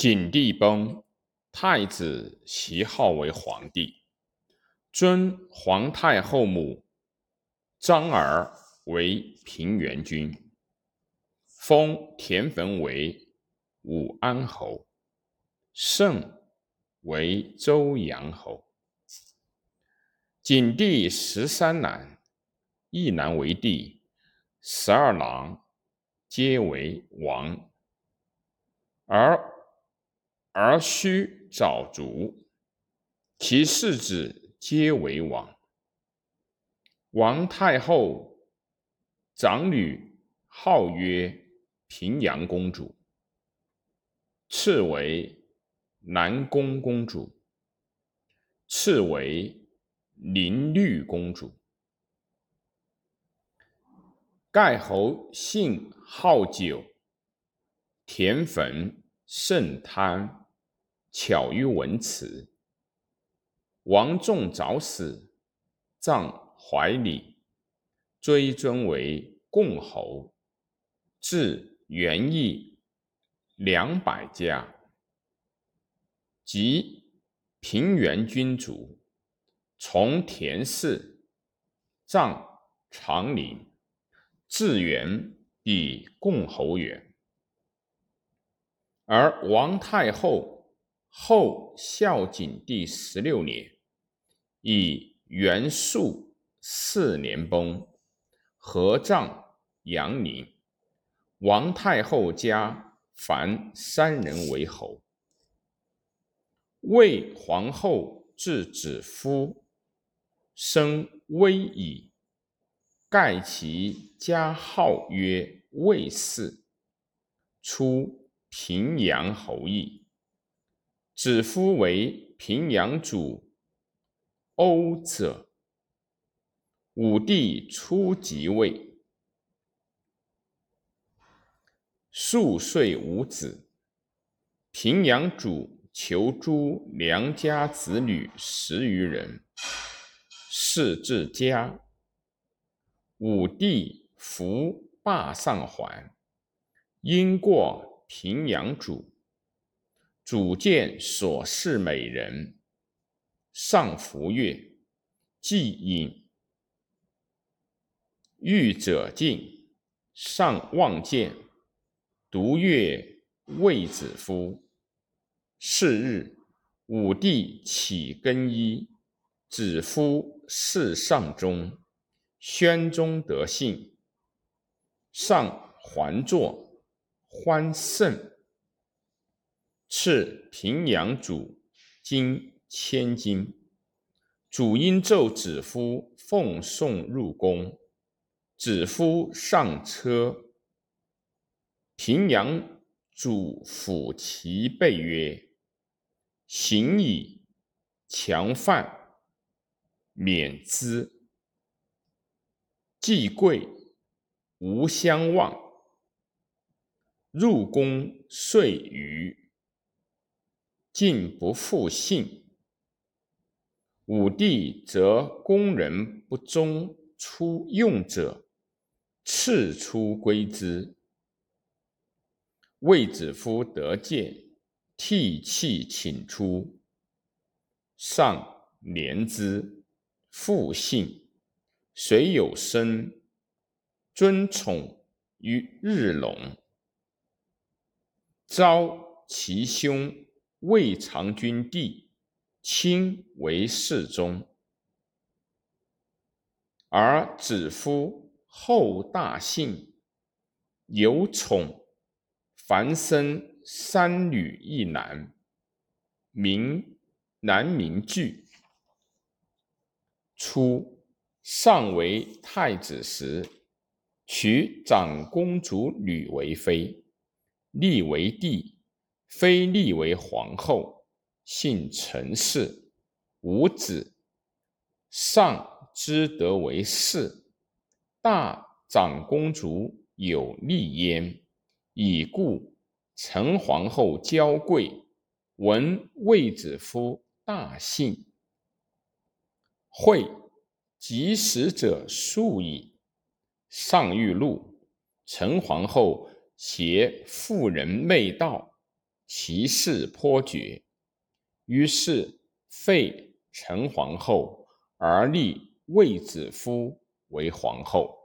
景帝崩，太子袭号为皇帝，尊皇太后母张儿为平原君，封田汾为武安侯，胜为周阳侯。景帝十三男，一男为帝，十二郎皆为王，而而须早卒，其四子皆为王。王太后长女号曰平阳公主，次为南宫公主，次为宁律公主。盖侯姓好酒，田汾甚贪。巧于文辞，王仲早死，葬怀里，追尊为共侯，至元义两百家，即平原君主，从田氏，葬长陵，至元比共侯远，而王太后。后孝景帝十六年，以元肃四年崩，合葬阳陵。王太后家凡三人为侯。魏皇后至子夫，生威矣，盖其家号曰魏氏，初平阳侯邑。子夫为平阳主欧者，武帝初即位，数岁无子。平阳主求诸良家子女十余人，事至家，武帝服霸上还，因过平阳主。主见所侍美人，上服乐，既饮，欲者进，上望见，独乐卫子夫。是日，武帝起更衣，子夫侍上中，宣宗得幸，上还坐，欢甚。赐平阳主金千金，主因奏子夫奉送入宫，子夫上车，平阳主抚其背曰：“行矣，强犯，免之。既贵，无相忘。入宫遂余。”竟不复信。武帝则宫人不忠出用者，赐出归之。卫子夫得见，涕泣请出，上怜之，复信。遂有身，尊宠于日隆，召其兄。魏长君弟亲为侍中，而子夫后大幸，有宠，凡生三女一男，名男名惧。初，上为太子时，娶长公主女为妃，立为帝。非立为皇后，姓陈氏，无子。上之得为氏，大长公主有立焉，已故。陈皇后娇贵，闻卫子夫大幸，会及时者数矣。上欲怒，陈皇后携妇人媚道。其事颇绝。于是废陈皇后，而立卫子夫为皇后。